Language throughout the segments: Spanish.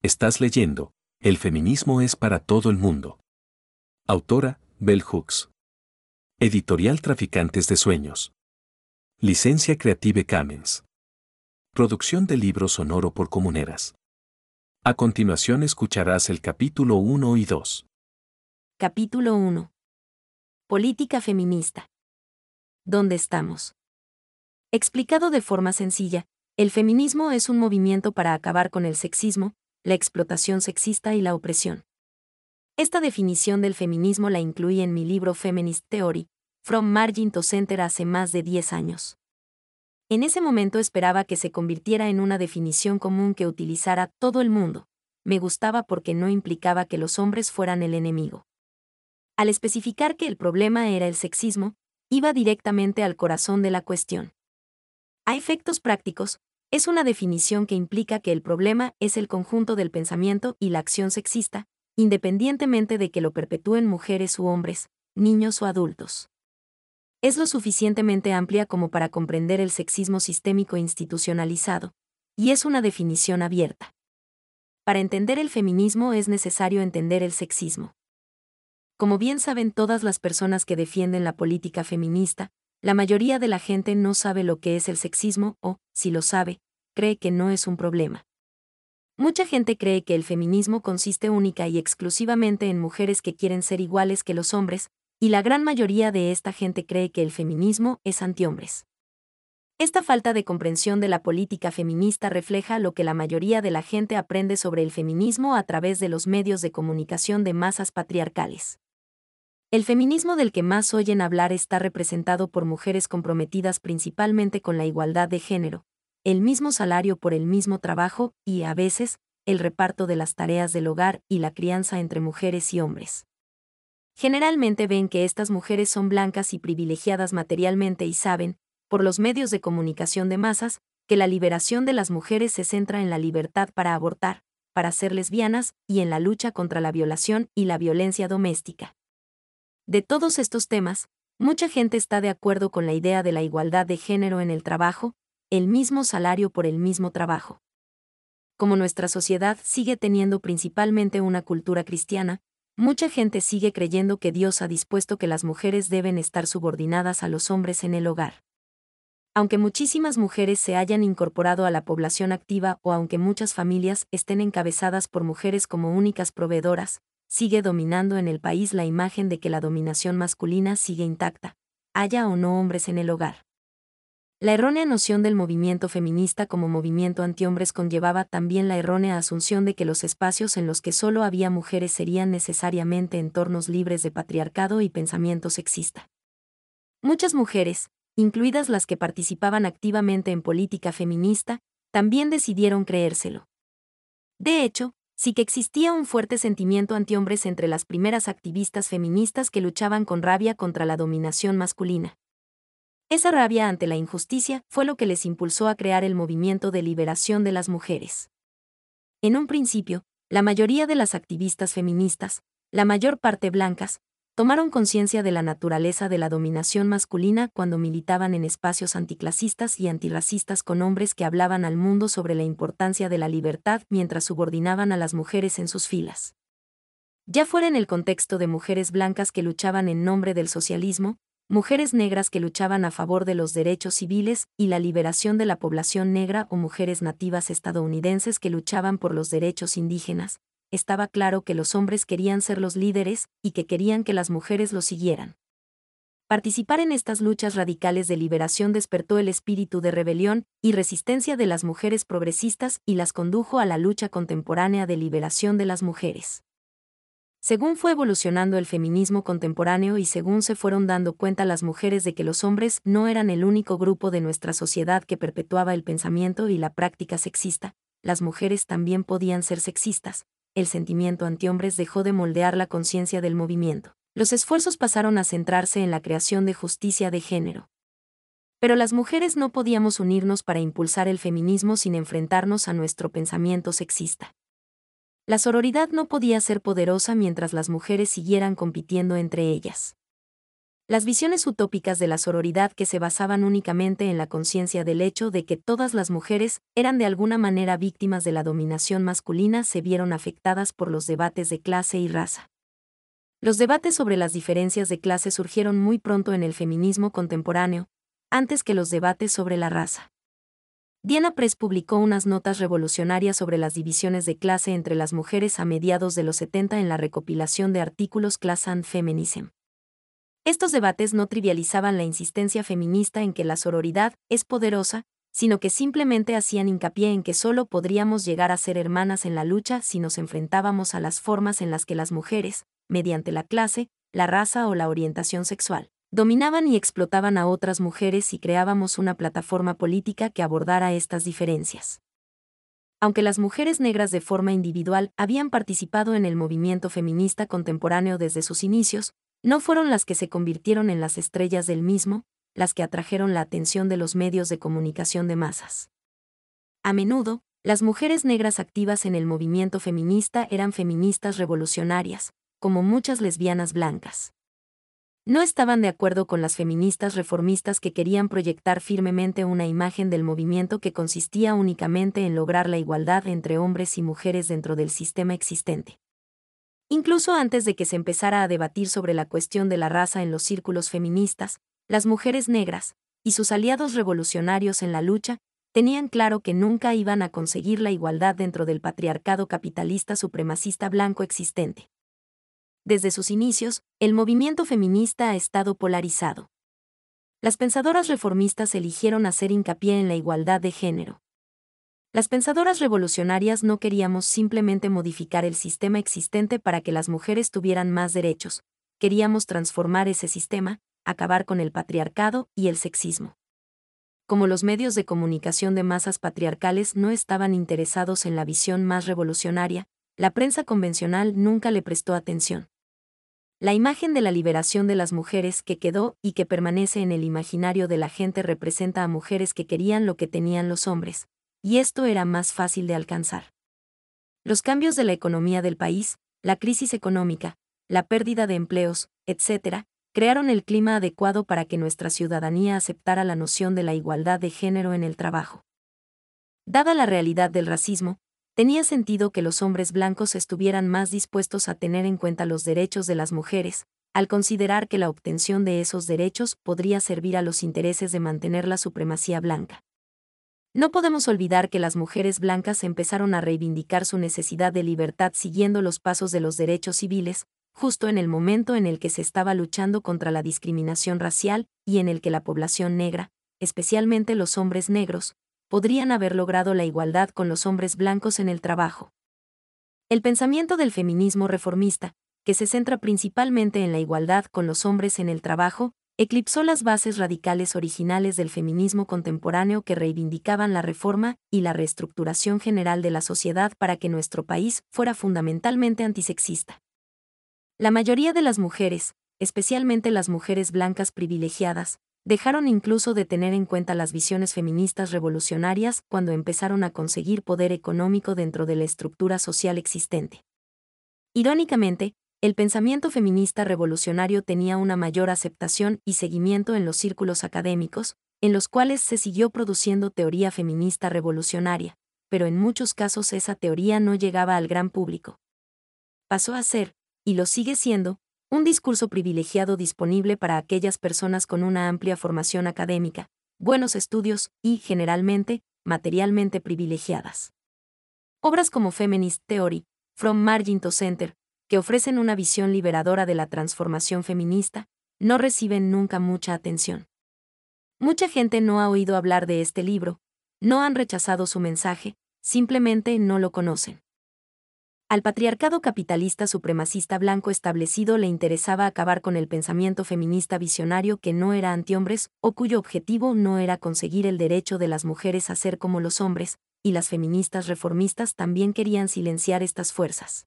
Estás leyendo, El feminismo es para todo el mundo. Autora, Bell Hooks. Editorial Traficantes de Sueños. Licencia Creative Commons. Producción de libro sonoro por comuneras. A continuación escucharás el capítulo 1 y 2. Capítulo 1. Política feminista. ¿Dónde estamos? Explicado de forma sencilla, el feminismo es un movimiento para acabar con el sexismo, la explotación sexista y la opresión. Esta definición del feminismo la incluí en mi libro Feminist Theory, From Margin to Center hace más de 10 años. En ese momento esperaba que se convirtiera en una definición común que utilizara todo el mundo. Me gustaba porque no implicaba que los hombres fueran el enemigo. Al especificar que el problema era el sexismo, iba directamente al corazón de la cuestión. A efectos prácticos, es una definición que implica que el problema es el conjunto del pensamiento y la acción sexista, independientemente de que lo perpetúen mujeres u hombres, niños o adultos. Es lo suficientemente amplia como para comprender el sexismo sistémico institucionalizado, y es una definición abierta. Para entender el feminismo es necesario entender el sexismo. Como bien saben todas las personas que defienden la política feminista, la mayoría de la gente no sabe lo que es el sexismo o, si lo sabe, cree que no es un problema. Mucha gente cree que el feminismo consiste única y exclusivamente en mujeres que quieren ser iguales que los hombres, y la gran mayoría de esta gente cree que el feminismo es antihombres. Esta falta de comprensión de la política feminista refleja lo que la mayoría de la gente aprende sobre el feminismo a través de los medios de comunicación de masas patriarcales. El feminismo del que más oyen hablar está representado por mujeres comprometidas principalmente con la igualdad de género, el mismo salario por el mismo trabajo y, a veces, el reparto de las tareas del hogar y la crianza entre mujeres y hombres. Generalmente ven que estas mujeres son blancas y privilegiadas materialmente y saben, por los medios de comunicación de masas, que la liberación de las mujeres se centra en la libertad para abortar, para ser lesbianas y en la lucha contra la violación y la violencia doméstica. De todos estos temas, mucha gente está de acuerdo con la idea de la igualdad de género en el trabajo, el mismo salario por el mismo trabajo. Como nuestra sociedad sigue teniendo principalmente una cultura cristiana, mucha gente sigue creyendo que Dios ha dispuesto que las mujeres deben estar subordinadas a los hombres en el hogar. Aunque muchísimas mujeres se hayan incorporado a la población activa o aunque muchas familias estén encabezadas por mujeres como únicas proveedoras, sigue dominando en el país la imagen de que la dominación masculina sigue intacta, haya o no hombres en el hogar. La errónea noción del movimiento feminista como movimiento antihombres conllevaba también la errónea asunción de que los espacios en los que solo había mujeres serían necesariamente entornos libres de patriarcado y pensamiento sexista. Muchas mujeres, incluidas las que participaban activamente en política feminista, también decidieron creérselo. De hecho, sí que existía un fuerte sentimiento antihombres entre las primeras activistas feministas que luchaban con rabia contra la dominación masculina. Esa rabia ante la injusticia fue lo que les impulsó a crear el movimiento de liberación de las mujeres. En un principio, la mayoría de las activistas feministas, la mayor parte blancas, tomaron conciencia de la naturaleza de la dominación masculina cuando militaban en espacios anticlasistas y antirracistas con hombres que hablaban al mundo sobre la importancia de la libertad mientras subordinaban a las mujeres en sus filas. Ya fuera en el contexto de mujeres blancas que luchaban en nombre del socialismo, mujeres negras que luchaban a favor de los derechos civiles y la liberación de la población negra o mujeres nativas estadounidenses que luchaban por los derechos indígenas, estaba claro que los hombres querían ser los líderes y que querían que las mujeres los siguieran. Participar en estas luchas radicales de liberación despertó el espíritu de rebelión y resistencia de las mujeres progresistas y las condujo a la lucha contemporánea de liberación de las mujeres. Según fue evolucionando el feminismo contemporáneo y según se fueron dando cuenta las mujeres de que los hombres no eran el único grupo de nuestra sociedad que perpetuaba el pensamiento y la práctica sexista, las mujeres también podían ser sexistas, el sentimiento antihombres dejó de moldear la conciencia del movimiento. Los esfuerzos pasaron a centrarse en la creación de justicia de género. Pero las mujeres no podíamos unirnos para impulsar el feminismo sin enfrentarnos a nuestro pensamiento sexista. La sororidad no podía ser poderosa mientras las mujeres siguieran compitiendo entre ellas. Las visiones utópicas de la sororidad que se basaban únicamente en la conciencia del hecho de que todas las mujeres eran de alguna manera víctimas de la dominación masculina se vieron afectadas por los debates de clase y raza. Los debates sobre las diferencias de clase surgieron muy pronto en el feminismo contemporáneo, antes que los debates sobre la raza. Diana Press publicó unas notas revolucionarias sobre las divisiones de clase entre las mujeres a mediados de los 70 en la recopilación de artículos Class and Feminism. Estos debates no trivializaban la insistencia feminista en que la sororidad es poderosa, sino que simplemente hacían hincapié en que solo podríamos llegar a ser hermanas en la lucha si nos enfrentábamos a las formas en las que las mujeres, mediante la clase, la raza o la orientación sexual, dominaban y explotaban a otras mujeres y creábamos una plataforma política que abordara estas diferencias. Aunque las mujeres negras de forma individual habían participado en el movimiento feminista contemporáneo desde sus inicios, no fueron las que se convirtieron en las estrellas del mismo, las que atrajeron la atención de los medios de comunicación de masas. A menudo, las mujeres negras activas en el movimiento feminista eran feministas revolucionarias, como muchas lesbianas blancas. No estaban de acuerdo con las feministas reformistas que querían proyectar firmemente una imagen del movimiento que consistía únicamente en lograr la igualdad entre hombres y mujeres dentro del sistema existente. Incluso antes de que se empezara a debatir sobre la cuestión de la raza en los círculos feministas, las mujeres negras, y sus aliados revolucionarios en la lucha, tenían claro que nunca iban a conseguir la igualdad dentro del patriarcado capitalista supremacista blanco existente. Desde sus inicios, el movimiento feminista ha estado polarizado. Las pensadoras reformistas eligieron hacer hincapié en la igualdad de género. Las pensadoras revolucionarias no queríamos simplemente modificar el sistema existente para que las mujeres tuvieran más derechos, queríamos transformar ese sistema, acabar con el patriarcado y el sexismo. Como los medios de comunicación de masas patriarcales no estaban interesados en la visión más revolucionaria, la prensa convencional nunca le prestó atención. La imagen de la liberación de las mujeres que quedó y que permanece en el imaginario de la gente representa a mujeres que querían lo que tenían los hombres, y esto era más fácil de alcanzar. Los cambios de la economía del país, la crisis económica, la pérdida de empleos, etc., crearon el clima adecuado para que nuestra ciudadanía aceptara la noción de la igualdad de género en el trabajo. Dada la realidad del racismo, tenía sentido que los hombres blancos estuvieran más dispuestos a tener en cuenta los derechos de las mujeres, al considerar que la obtención de esos derechos podría servir a los intereses de mantener la supremacía blanca. No podemos olvidar que las mujeres blancas empezaron a reivindicar su necesidad de libertad siguiendo los pasos de los derechos civiles, justo en el momento en el que se estaba luchando contra la discriminación racial y en el que la población negra, especialmente los hombres negros, podrían haber logrado la igualdad con los hombres blancos en el trabajo. El pensamiento del feminismo reformista, que se centra principalmente en la igualdad con los hombres en el trabajo, eclipsó las bases radicales originales del feminismo contemporáneo que reivindicaban la reforma y la reestructuración general de la sociedad para que nuestro país fuera fundamentalmente antisexista. La mayoría de las mujeres, especialmente las mujeres blancas privilegiadas, dejaron incluso de tener en cuenta las visiones feministas revolucionarias cuando empezaron a conseguir poder económico dentro de la estructura social existente. Irónicamente, el pensamiento feminista revolucionario tenía una mayor aceptación y seguimiento en los círculos académicos, en los cuales se siguió produciendo teoría feminista revolucionaria, pero en muchos casos esa teoría no llegaba al gran público. Pasó a ser, y lo sigue siendo, un discurso privilegiado disponible para aquellas personas con una amplia formación académica, buenos estudios y, generalmente, materialmente privilegiadas. Obras como Feminist Theory, From Margin to Center, que ofrecen una visión liberadora de la transformación feminista, no reciben nunca mucha atención. Mucha gente no ha oído hablar de este libro, no han rechazado su mensaje, simplemente no lo conocen. Al patriarcado capitalista supremacista blanco establecido le interesaba acabar con el pensamiento feminista visionario que no era antihombres o cuyo objetivo no era conseguir el derecho de las mujeres a ser como los hombres, y las feministas reformistas también querían silenciar estas fuerzas.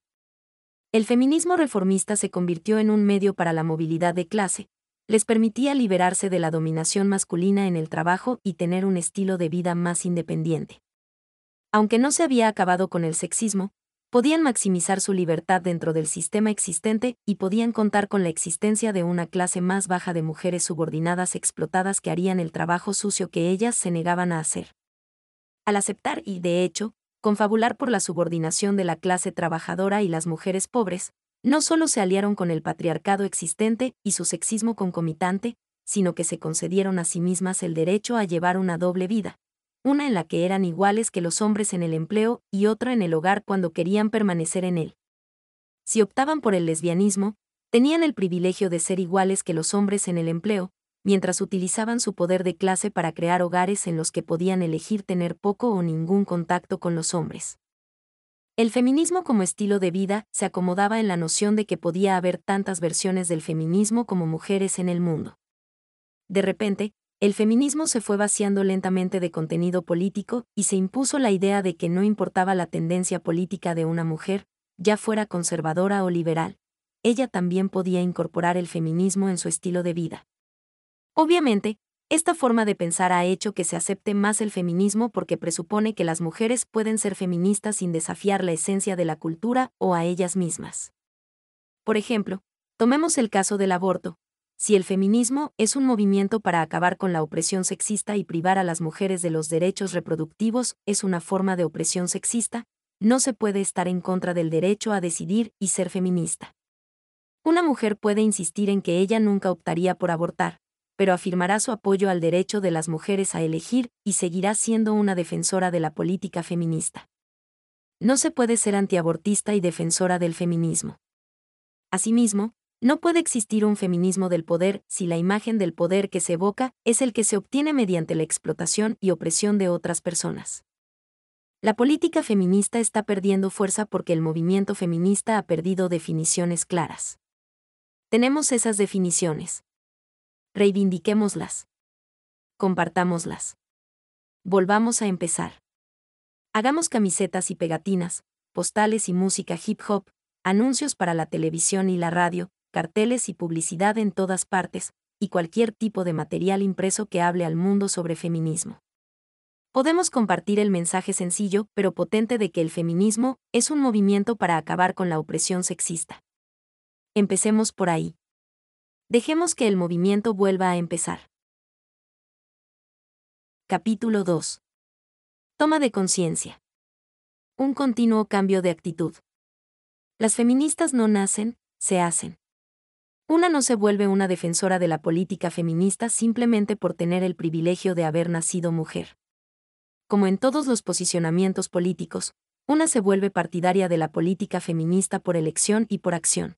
El feminismo reformista se convirtió en un medio para la movilidad de clase, les permitía liberarse de la dominación masculina en el trabajo y tener un estilo de vida más independiente. Aunque no se había acabado con el sexismo, podían maximizar su libertad dentro del sistema existente y podían contar con la existencia de una clase más baja de mujeres subordinadas explotadas que harían el trabajo sucio que ellas se negaban a hacer. Al aceptar y, de hecho, confabular por la subordinación de la clase trabajadora y las mujeres pobres, no solo se aliaron con el patriarcado existente y su sexismo concomitante, sino que se concedieron a sí mismas el derecho a llevar una doble vida, una en la que eran iguales que los hombres en el empleo y otra en el hogar cuando querían permanecer en él. Si optaban por el lesbianismo, tenían el privilegio de ser iguales que los hombres en el empleo, mientras utilizaban su poder de clase para crear hogares en los que podían elegir tener poco o ningún contacto con los hombres. El feminismo como estilo de vida se acomodaba en la noción de que podía haber tantas versiones del feminismo como mujeres en el mundo. De repente, el feminismo se fue vaciando lentamente de contenido político y se impuso la idea de que no importaba la tendencia política de una mujer, ya fuera conservadora o liberal, ella también podía incorporar el feminismo en su estilo de vida. Obviamente, esta forma de pensar ha hecho que se acepte más el feminismo porque presupone que las mujeres pueden ser feministas sin desafiar la esencia de la cultura o a ellas mismas. Por ejemplo, tomemos el caso del aborto, si el feminismo es un movimiento para acabar con la opresión sexista y privar a las mujeres de los derechos reproductivos, es una forma de opresión sexista, no se puede estar en contra del derecho a decidir y ser feminista. Una mujer puede insistir en que ella nunca optaría por abortar, pero afirmará su apoyo al derecho de las mujeres a elegir y seguirá siendo una defensora de la política feminista. No se puede ser antiabortista y defensora del feminismo. Asimismo, no puede existir un feminismo del poder si la imagen del poder que se evoca es el que se obtiene mediante la explotación y opresión de otras personas. La política feminista está perdiendo fuerza porque el movimiento feminista ha perdido definiciones claras. Tenemos esas definiciones. Reivindiquémoslas. Compartámoslas. Volvamos a empezar. Hagamos camisetas y pegatinas, postales y música hip hop, anuncios para la televisión y la radio, carteles y publicidad en todas partes, y cualquier tipo de material impreso que hable al mundo sobre feminismo. Podemos compartir el mensaje sencillo pero potente de que el feminismo es un movimiento para acabar con la opresión sexista. Empecemos por ahí. Dejemos que el movimiento vuelva a empezar. Capítulo 2. Toma de conciencia. Un continuo cambio de actitud. Las feministas no nacen, se hacen. Una no se vuelve una defensora de la política feminista simplemente por tener el privilegio de haber nacido mujer. Como en todos los posicionamientos políticos, una se vuelve partidaria de la política feminista por elección y por acción.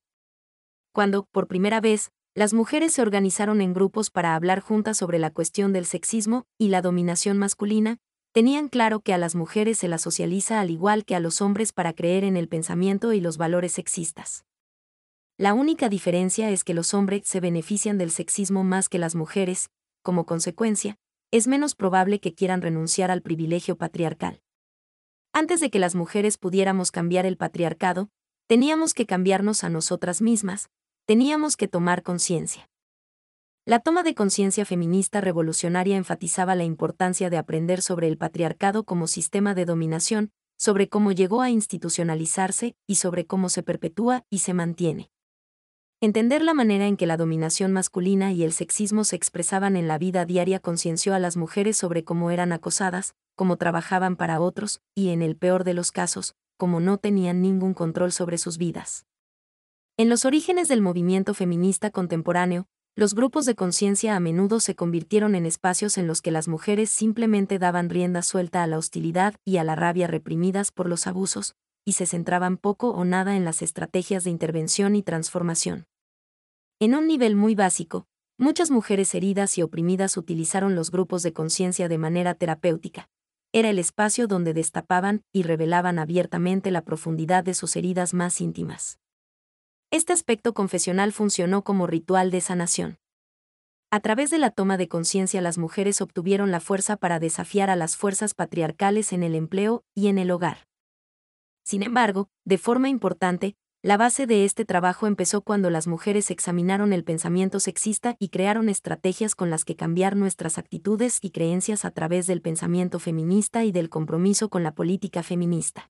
Cuando, por primera vez, las mujeres se organizaron en grupos para hablar juntas sobre la cuestión del sexismo y la dominación masculina, tenían claro que a las mujeres se las socializa al igual que a los hombres para creer en el pensamiento y los valores sexistas. La única diferencia es que los hombres se benefician del sexismo más que las mujeres, como consecuencia, es menos probable que quieran renunciar al privilegio patriarcal. Antes de que las mujeres pudiéramos cambiar el patriarcado, teníamos que cambiarnos a nosotras mismas, teníamos que tomar conciencia. La toma de conciencia feminista revolucionaria enfatizaba la importancia de aprender sobre el patriarcado como sistema de dominación, sobre cómo llegó a institucionalizarse y sobre cómo se perpetúa y se mantiene. Entender la manera en que la dominación masculina y el sexismo se expresaban en la vida diaria concienció a las mujeres sobre cómo eran acosadas, cómo trabajaban para otros, y en el peor de los casos, cómo no tenían ningún control sobre sus vidas. En los orígenes del movimiento feminista contemporáneo, los grupos de conciencia a menudo se convirtieron en espacios en los que las mujeres simplemente daban rienda suelta a la hostilidad y a la rabia reprimidas por los abusos, y se centraban poco o nada en las estrategias de intervención y transformación. En un nivel muy básico, muchas mujeres heridas y oprimidas utilizaron los grupos de conciencia de manera terapéutica. Era el espacio donde destapaban y revelaban abiertamente la profundidad de sus heridas más íntimas. Este aspecto confesional funcionó como ritual de sanación. A través de la toma de conciencia las mujeres obtuvieron la fuerza para desafiar a las fuerzas patriarcales en el empleo y en el hogar. Sin embargo, de forma importante, la base de este trabajo empezó cuando las mujeres examinaron el pensamiento sexista y crearon estrategias con las que cambiar nuestras actitudes y creencias a través del pensamiento feminista y del compromiso con la política feminista.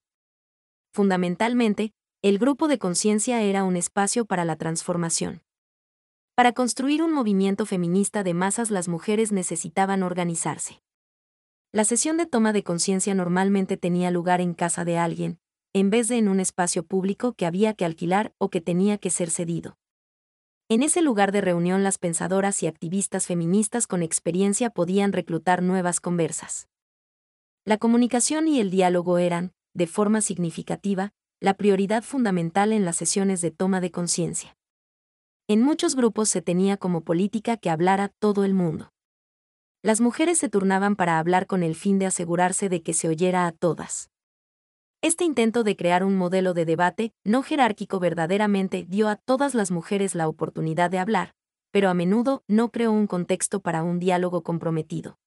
fundamentalmente, el grupo de conciencia era un espacio para la transformación. Para construir un movimiento feminista de masas las mujeres necesitaban organizarse. La sesión de toma de conciencia normalmente tenía lugar en casa de alguien, en vez de en un espacio público que había que alquilar o que tenía que ser cedido. En ese lugar de reunión las pensadoras y activistas feministas con experiencia podían reclutar nuevas conversas. La comunicación y el diálogo eran, de forma significativa, la prioridad fundamental en las sesiones de toma de conciencia. En muchos grupos se tenía como política que hablara todo el mundo. Las mujeres se turnaban para hablar con el fin de asegurarse de que se oyera a todas. Este intento de crear un modelo de debate no jerárquico verdaderamente dio a todas las mujeres la oportunidad de hablar, pero a menudo no creó un contexto para un diálogo comprometido.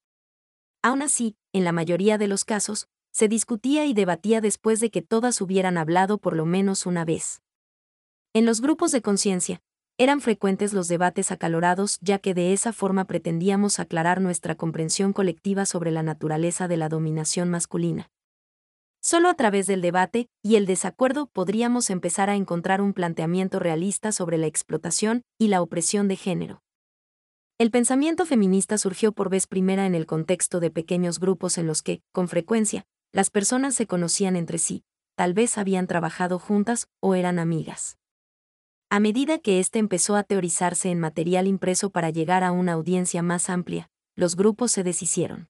Aún así, en la mayoría de los casos, se discutía y debatía después de que todas hubieran hablado por lo menos una vez. En los grupos de conciencia, eran frecuentes los debates acalorados ya que de esa forma pretendíamos aclarar nuestra comprensión colectiva sobre la naturaleza de la dominación masculina. Solo a través del debate y el desacuerdo podríamos empezar a encontrar un planteamiento realista sobre la explotación y la opresión de género. El pensamiento feminista surgió por vez primera en el contexto de pequeños grupos en los que, con frecuencia, las personas se conocían entre sí, tal vez habían trabajado juntas o eran amigas. A medida que éste empezó a teorizarse en material impreso para llegar a una audiencia más amplia, los grupos se deshicieron.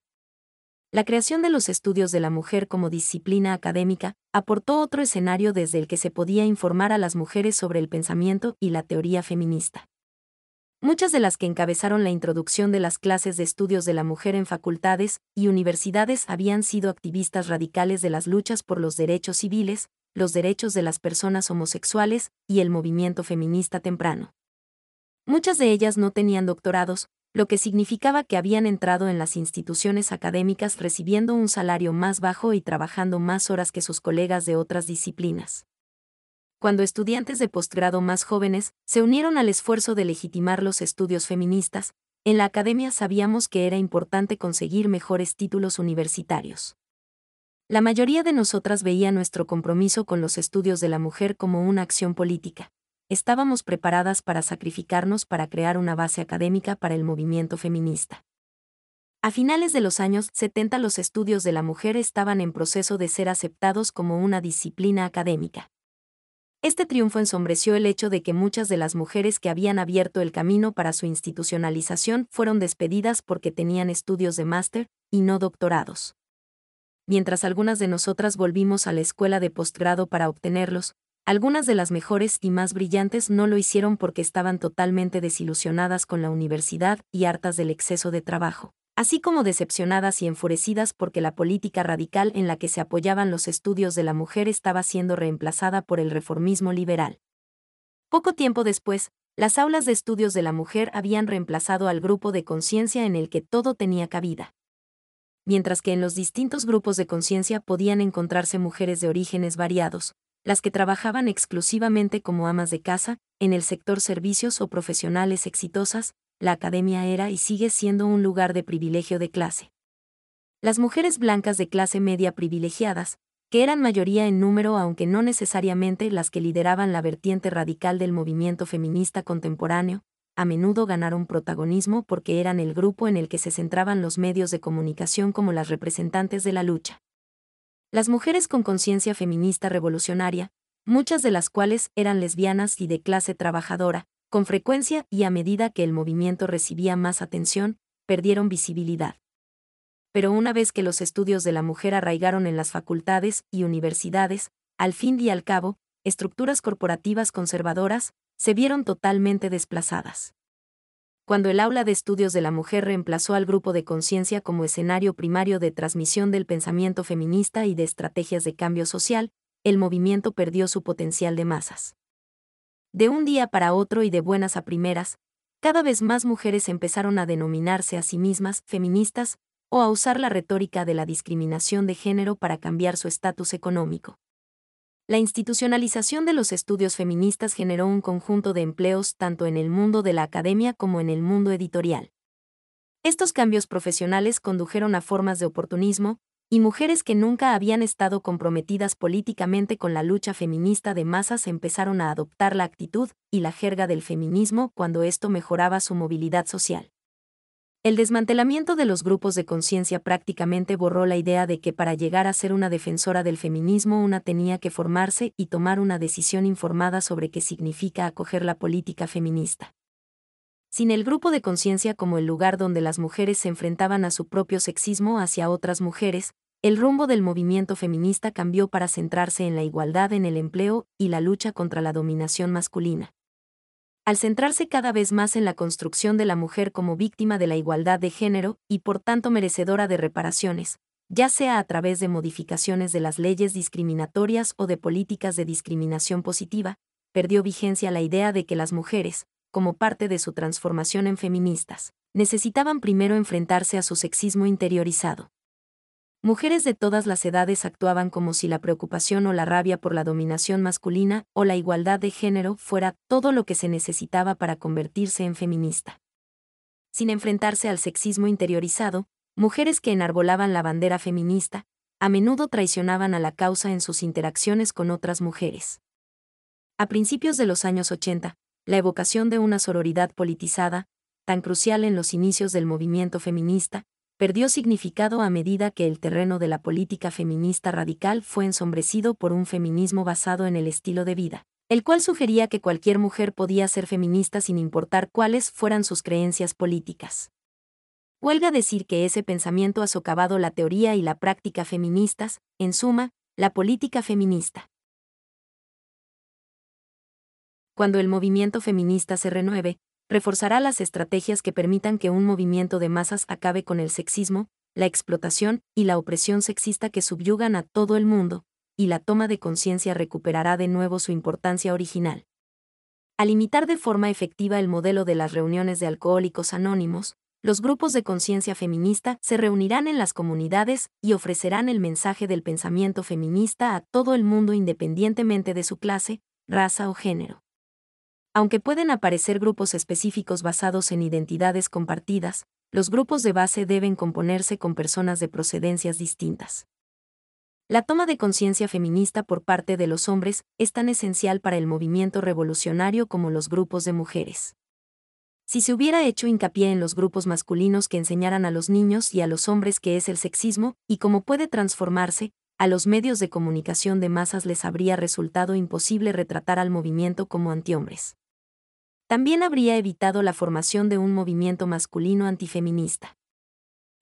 La creación de los estudios de la mujer como disciplina académica aportó otro escenario desde el que se podía informar a las mujeres sobre el pensamiento y la teoría feminista. Muchas de las que encabezaron la introducción de las clases de estudios de la mujer en facultades y universidades habían sido activistas radicales de las luchas por los derechos civiles, los derechos de las personas homosexuales y el movimiento feminista temprano. Muchas de ellas no tenían doctorados, lo que significaba que habían entrado en las instituciones académicas recibiendo un salario más bajo y trabajando más horas que sus colegas de otras disciplinas. Cuando estudiantes de posgrado más jóvenes se unieron al esfuerzo de legitimar los estudios feministas, en la academia sabíamos que era importante conseguir mejores títulos universitarios. La mayoría de nosotras veía nuestro compromiso con los estudios de la mujer como una acción política, estábamos preparadas para sacrificarnos para crear una base académica para el movimiento feminista. A finales de los años 70 los estudios de la mujer estaban en proceso de ser aceptados como una disciplina académica. Este triunfo ensombreció el hecho de que muchas de las mujeres que habían abierto el camino para su institucionalización fueron despedidas porque tenían estudios de máster y no doctorados. Mientras algunas de nosotras volvimos a la escuela de postgrado para obtenerlos, algunas de las mejores y más brillantes no lo hicieron porque estaban totalmente desilusionadas con la universidad y hartas del exceso de trabajo, así como decepcionadas y enfurecidas porque la política radical en la que se apoyaban los estudios de la mujer estaba siendo reemplazada por el reformismo liberal. Poco tiempo después, las aulas de estudios de la mujer habían reemplazado al grupo de conciencia en el que todo tenía cabida. Mientras que en los distintos grupos de conciencia podían encontrarse mujeres de orígenes variados, las que trabajaban exclusivamente como amas de casa, en el sector servicios o profesionales exitosas, la academia era y sigue siendo un lugar de privilegio de clase. Las mujeres blancas de clase media privilegiadas, que eran mayoría en número aunque no necesariamente las que lideraban la vertiente radical del movimiento feminista contemporáneo, a menudo ganaron protagonismo porque eran el grupo en el que se centraban los medios de comunicación como las representantes de la lucha. Las mujeres con conciencia feminista revolucionaria, muchas de las cuales eran lesbianas y de clase trabajadora, con frecuencia y a medida que el movimiento recibía más atención, perdieron visibilidad. Pero una vez que los estudios de la mujer arraigaron en las facultades y universidades, al fin y al cabo, estructuras corporativas conservadoras, se vieron totalmente desplazadas cuando el aula de estudios de la mujer reemplazó al grupo de conciencia como escenario primario de transmisión del pensamiento feminista y de estrategias de cambio social, el movimiento perdió su potencial de masas. De un día para otro y de buenas a primeras, cada vez más mujeres empezaron a denominarse a sí mismas feministas o a usar la retórica de la discriminación de género para cambiar su estatus económico. La institucionalización de los estudios feministas generó un conjunto de empleos tanto en el mundo de la academia como en el mundo editorial. Estos cambios profesionales condujeron a formas de oportunismo, y mujeres que nunca habían estado comprometidas políticamente con la lucha feminista de masas empezaron a adoptar la actitud y la jerga del feminismo cuando esto mejoraba su movilidad social. El desmantelamiento de los grupos de conciencia prácticamente borró la idea de que para llegar a ser una defensora del feminismo una tenía que formarse y tomar una decisión informada sobre qué significa acoger la política feminista. Sin el grupo de conciencia como el lugar donde las mujeres se enfrentaban a su propio sexismo hacia otras mujeres, el rumbo del movimiento feminista cambió para centrarse en la igualdad en el empleo y la lucha contra la dominación masculina. Al centrarse cada vez más en la construcción de la mujer como víctima de la igualdad de género y por tanto merecedora de reparaciones, ya sea a través de modificaciones de las leyes discriminatorias o de políticas de discriminación positiva, perdió vigencia la idea de que las mujeres, como parte de su transformación en feministas, necesitaban primero enfrentarse a su sexismo interiorizado. Mujeres de todas las edades actuaban como si la preocupación o la rabia por la dominación masculina o la igualdad de género fuera todo lo que se necesitaba para convertirse en feminista. Sin enfrentarse al sexismo interiorizado, mujeres que enarbolaban la bandera feminista, a menudo traicionaban a la causa en sus interacciones con otras mujeres. A principios de los años 80, la evocación de una sororidad politizada, tan crucial en los inicios del movimiento feminista, perdió significado a medida que el terreno de la política feminista radical fue ensombrecido por un feminismo basado en el estilo de vida, el cual sugería que cualquier mujer podía ser feminista sin importar cuáles fueran sus creencias políticas. Huelga decir que ese pensamiento ha socavado la teoría y la práctica feministas, en suma, la política feminista. Cuando el movimiento feminista se renueve, reforzará las estrategias que permitan que un movimiento de masas acabe con el sexismo, la explotación y la opresión sexista que subyugan a todo el mundo, y la toma de conciencia recuperará de nuevo su importancia original. Al imitar de forma efectiva el modelo de las reuniones de alcohólicos anónimos, los grupos de conciencia feminista se reunirán en las comunidades y ofrecerán el mensaje del pensamiento feminista a todo el mundo independientemente de su clase, raza o género. Aunque pueden aparecer grupos específicos basados en identidades compartidas, los grupos de base deben componerse con personas de procedencias distintas. La toma de conciencia feminista por parte de los hombres es tan esencial para el movimiento revolucionario como los grupos de mujeres. Si se hubiera hecho hincapié en los grupos masculinos que enseñaran a los niños y a los hombres qué es el sexismo y cómo puede transformarse, a los medios de comunicación de masas les habría resultado imposible retratar al movimiento como antihombres también habría evitado la formación de un movimiento masculino antifeminista.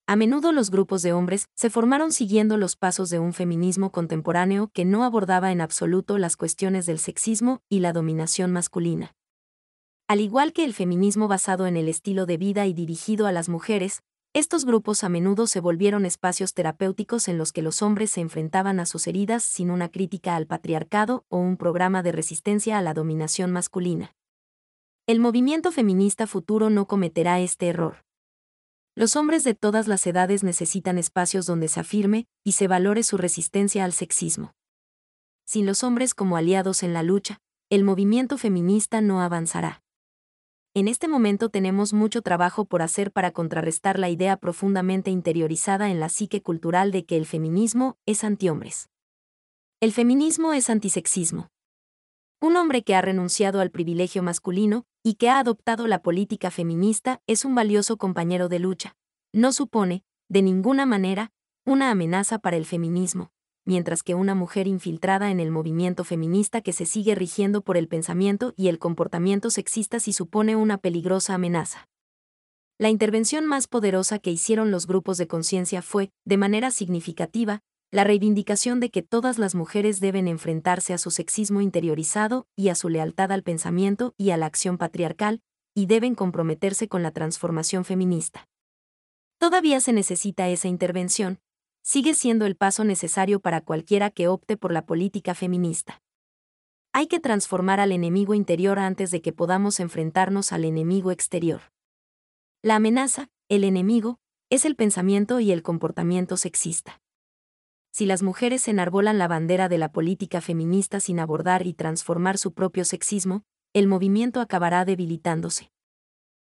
A menudo los grupos de hombres se formaron siguiendo los pasos de un feminismo contemporáneo que no abordaba en absoluto las cuestiones del sexismo y la dominación masculina. Al igual que el feminismo basado en el estilo de vida y dirigido a las mujeres, estos grupos a menudo se volvieron espacios terapéuticos en los que los hombres se enfrentaban a sus heridas sin una crítica al patriarcado o un programa de resistencia a la dominación masculina. El movimiento feminista futuro no cometerá este error. Los hombres de todas las edades necesitan espacios donde se afirme y se valore su resistencia al sexismo. Sin los hombres como aliados en la lucha, el movimiento feminista no avanzará. En este momento tenemos mucho trabajo por hacer para contrarrestar la idea profundamente interiorizada en la psique cultural de que el feminismo es antihombres. El feminismo es antisexismo. Un hombre que ha renunciado al privilegio masculino y que ha adoptado la política feminista es un valioso compañero de lucha. No supone, de ninguna manera, una amenaza para el feminismo, mientras que una mujer infiltrada en el movimiento feminista que se sigue rigiendo por el pensamiento y el comportamiento sexista sí supone una peligrosa amenaza. La intervención más poderosa que hicieron los grupos de conciencia fue, de manera significativa, la reivindicación de que todas las mujeres deben enfrentarse a su sexismo interiorizado y a su lealtad al pensamiento y a la acción patriarcal, y deben comprometerse con la transformación feminista. Todavía se necesita esa intervención, sigue siendo el paso necesario para cualquiera que opte por la política feminista. Hay que transformar al enemigo interior antes de que podamos enfrentarnos al enemigo exterior. La amenaza, el enemigo, es el pensamiento y el comportamiento sexista si las mujeres enarbolan la bandera de la política feminista sin abordar y transformar su propio sexismo, el movimiento acabará debilitándose.